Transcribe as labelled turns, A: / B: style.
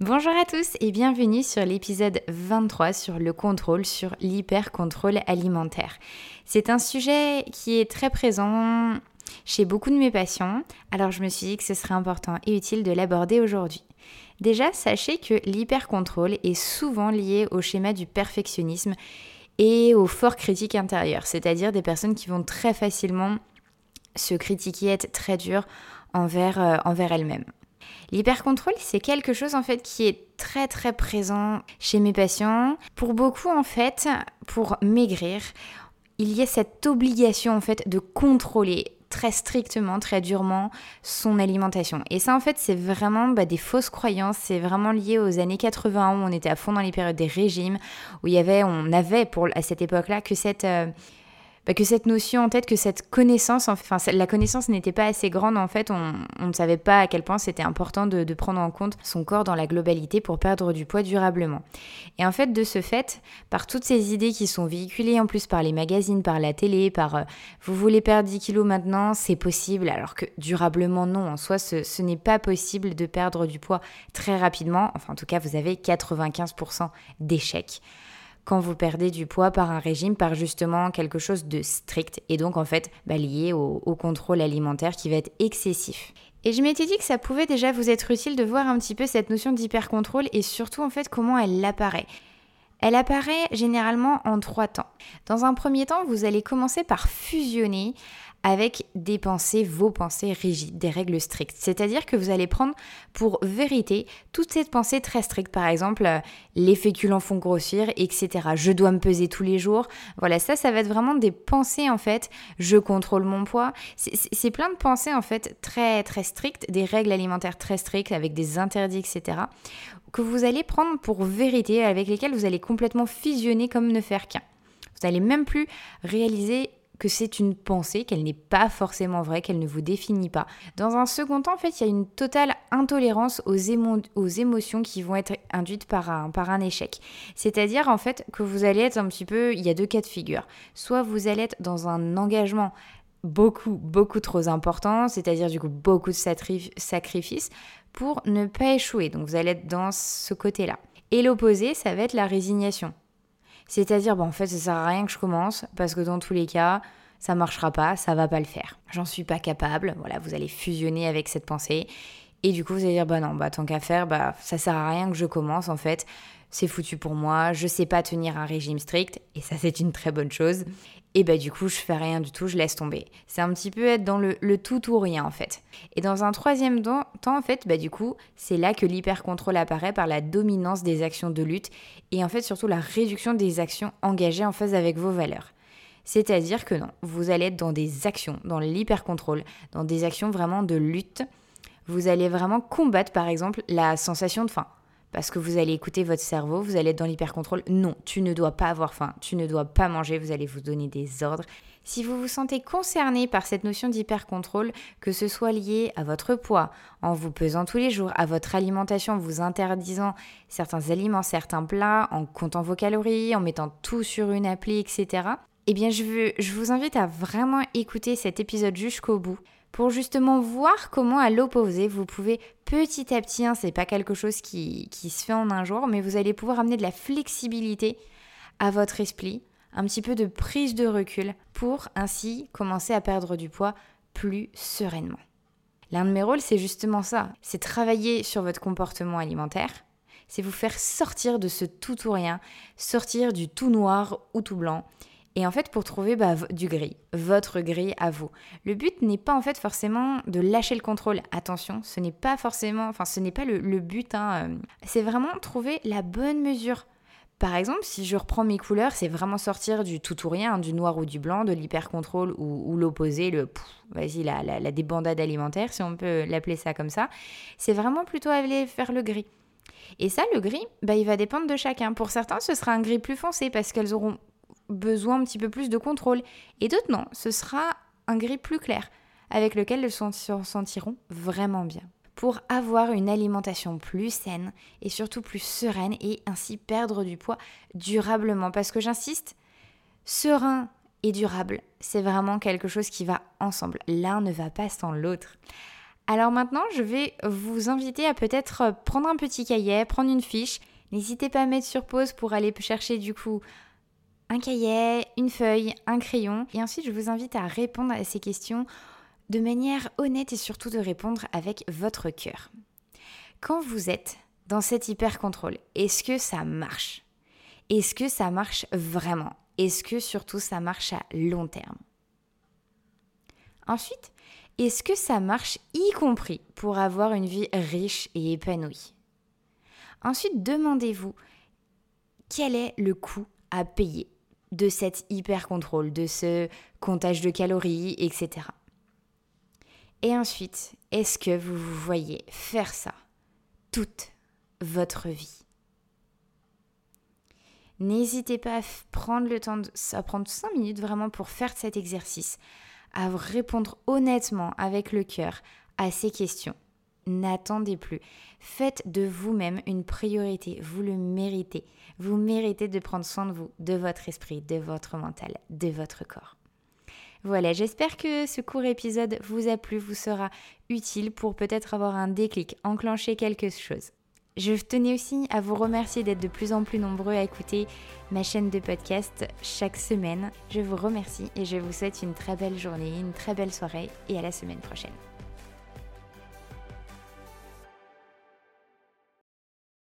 A: Bonjour à tous et bienvenue sur l'épisode 23 sur le contrôle, sur l'hyper-contrôle alimentaire. C'est un sujet qui est très présent chez beaucoup de mes patients, alors je me suis dit que ce serait important et utile de l'aborder aujourd'hui. Déjà, sachez que l'hyper-contrôle est souvent lié au schéma du perfectionnisme et au fort critique intérieur, c'est-à-dire des personnes qui vont très facilement se critiquer, être très dures envers, euh, envers elles-mêmes. L'hypercontrôle, c'est quelque chose en fait qui est très très présent chez mes patients. Pour beaucoup en fait, pour maigrir, il y a cette obligation en fait de contrôler très strictement, très durement son alimentation. Et ça, en fait, c'est vraiment bah, des fausses croyances. C'est vraiment lié aux années 80 où on était à fond dans les périodes des régimes, où il y avait, on avait pour à cette époque-là que cette euh, bah, que cette notion en tête, que cette connaissance, enfin la connaissance n'était pas assez grande en fait, on, ne savait pas à quel point c'était important de, prendre en compte son corps dans la globalité pour perdre du poids durablement. Et en fait de ce fait, par toutes ces idées qui sont véhiculées en plus par les magazines, par la télé, par euh, vous voulez perdre 10 kilos maintenant, c'est possible, alors que durablement non, en soi ce, ce n'est pas possible de perdre du poids très rapidement, enfin en tout cas vous avez 95% d'échecs quand vous perdez du poids par un régime, par justement quelque chose de strict et donc en fait bah, lié au, au contrôle alimentaire qui va être excessif. Et je m'étais dit que ça pouvait déjà vous être utile de voir un petit peu cette notion d'hyper-contrôle et surtout en fait comment elle apparaît. Elle apparaît généralement en trois temps. Dans un premier temps, vous allez commencer par fusionner avec des pensées, vos pensées rigides, des règles strictes. C'est-à-dire que vous allez prendre pour vérité toutes ces pensées très strictes. Par exemple, euh, les féculents font grossir, etc. Je dois me peser tous les jours. Voilà, ça, ça va être vraiment des pensées en fait. Je contrôle mon poids. C'est plein de pensées en fait très très strictes, des règles alimentaires très strictes avec des interdits, etc. Que vous allez prendre pour vérité, avec lesquelles vous allez complètement fusionner comme ne faire qu'un. Vous n'allez même plus réaliser que c'est une pensée, qu'elle n'est pas forcément vraie, qu'elle ne vous définit pas. Dans un second temps, en fait, il y a une totale intolérance aux, émotions qui vont être induites par un, par un échec. C'est-à-dire, en fait, que vous allez être un petit peu, il y a deux cas de figure. Soit vous allez être dans un engagement beaucoup, beaucoup trop important, c'est-à-dire du coup beaucoup de sacrifices pour ne pas échouer. Donc vous allez être dans ce côté-là. Et l'opposé, ça va être la résignation. C'est-à-dire, bon, en fait, ça sert à rien que je commence parce que dans tous les cas, ça marchera pas, ça va pas le faire. J'en suis pas capable. Voilà, vous allez fusionner avec cette pensée. Et du coup, vous allez dire, bah non, bah tant qu'à faire, bah ça sert à rien que je commence en fait. C'est foutu pour moi, je sais pas tenir un régime strict, et ça c'est une très bonne chose et bah du coup je fais rien du tout, je laisse tomber. C'est un petit peu être dans le, tout ou rien en fait. Et dans un troisième temps, en fait, bah du coup c'est là que l'hyper-contrôle apparaît par la dominance des actions de lutte et en fait surtout la réduction des actions engagées en phase avec vos valeurs. C'est-à-dire que non, vous allez être dans des actions, dans l'hyper-contrôle, dans des actions vraiment de lutte. Vous allez vraiment combattre par exemple la sensation de faim parce que vous allez écouter votre cerveau, vous allez être dans l'hypercontrôle. Non, tu ne dois pas avoir faim, tu ne dois pas manger, vous allez vous donner des ordres. Si vous vous sentez concerné par cette notion d'hypercontrôle, que ce soit lié à votre poids, en vous pesant tous les jours, à votre alimentation, vous interdisant certains aliments, certains plats, en comptant vos calories, en mettant tout sur une appli, etc., eh bien je, vous invite à vraiment écouter cet épisode jusqu'au bout pour justement voir comment à l'opposé vous pouvez petit à petit, hein, c'est pas quelque chose qui se fait en un jour, mais vous allez pouvoir amener de la flexibilité à votre esprit, un petit peu de prise de recul pour ainsi commencer à perdre du poids plus sereinement. L'un de mes rôles, c'est justement ça, c'est travailler sur votre comportement alimentaire, c'est vous faire sortir de ce tout ou rien, sortir du tout noir ou tout blanc et en fait, pour trouver bah, du gris, votre gris à vous. Le but n'est pas en fait forcément de lâcher le contrôle. Attention, ce n'est pas forcément, enfin, ce n'est pas le, but. Hein, euh. C'est vraiment trouver la bonne mesure. Par exemple, si je reprends mes couleurs, c'est vraiment sortir du tout ou rien, hein, du noir ou du blanc, de l'hyper-contrôle ou, l'opposé, le vas-y, la, la, débandade alimentaire, si on peut l'appeler ça comme ça. C'est vraiment plutôt aller faire le gris. Et ça, le gris, bah, il va dépendre de chacun. Pour certains, ce sera un gris plus foncé parce qu'elles auront besoin un petit peu plus de contrôle. Et d'autres, non, ce sera un gris plus clair avec lequel elles se sentiront vraiment bien. Pour avoir une alimentation plus saine et surtout plus sereine et ainsi perdre du poids durablement. Parce que j'insiste, serein et durable, c'est vraiment quelque chose qui va ensemble. L'un ne va pas sans l'autre. Alors maintenant, je vais vous inviter à peut-être prendre un petit cahier, prendre une fiche. N'hésitez pas à mettre sur pause pour aller chercher du coup un cahier, une feuille, un crayon. Et ensuite, je vous invite à répondre à ces questions de manière honnête et surtout de répondre avec votre cœur. Quand vous êtes dans cet hyper-contrôle, est-ce que ça marche? Est-ce que ça marche vraiment? Est-ce que surtout ça marche à long terme? Ensuite, est-ce que ça marche y compris pour avoir une vie riche et épanouie? Ensuite, demandez-vous quel est le coût à payer? De cet hyper-contrôle, de ce comptage de calories, etc. Et ensuite, est-ce que vous vous voyez faire ça toute votre vie? N'hésitez pas à prendre le temps, de, à prendre 5 minutes vraiment pour faire cet exercice, à répondre honnêtement avec le cœur à ces questions. N'attendez plus. Faites de vous-même une priorité. Vous le méritez. Vous méritez de prendre soin de vous, de votre esprit, de votre mental, de votre corps. Voilà, j'espère que ce court épisode vous a plu, vous sera utile pour peut-être avoir un déclic, enclencher quelque chose. Je tenais aussi à vous remercier d'être de plus en plus nombreux à écouter ma chaîne de podcast chaque semaine. Je vous remercie et je vous souhaite une très belle journée, une très belle soirée et à la semaine prochaine.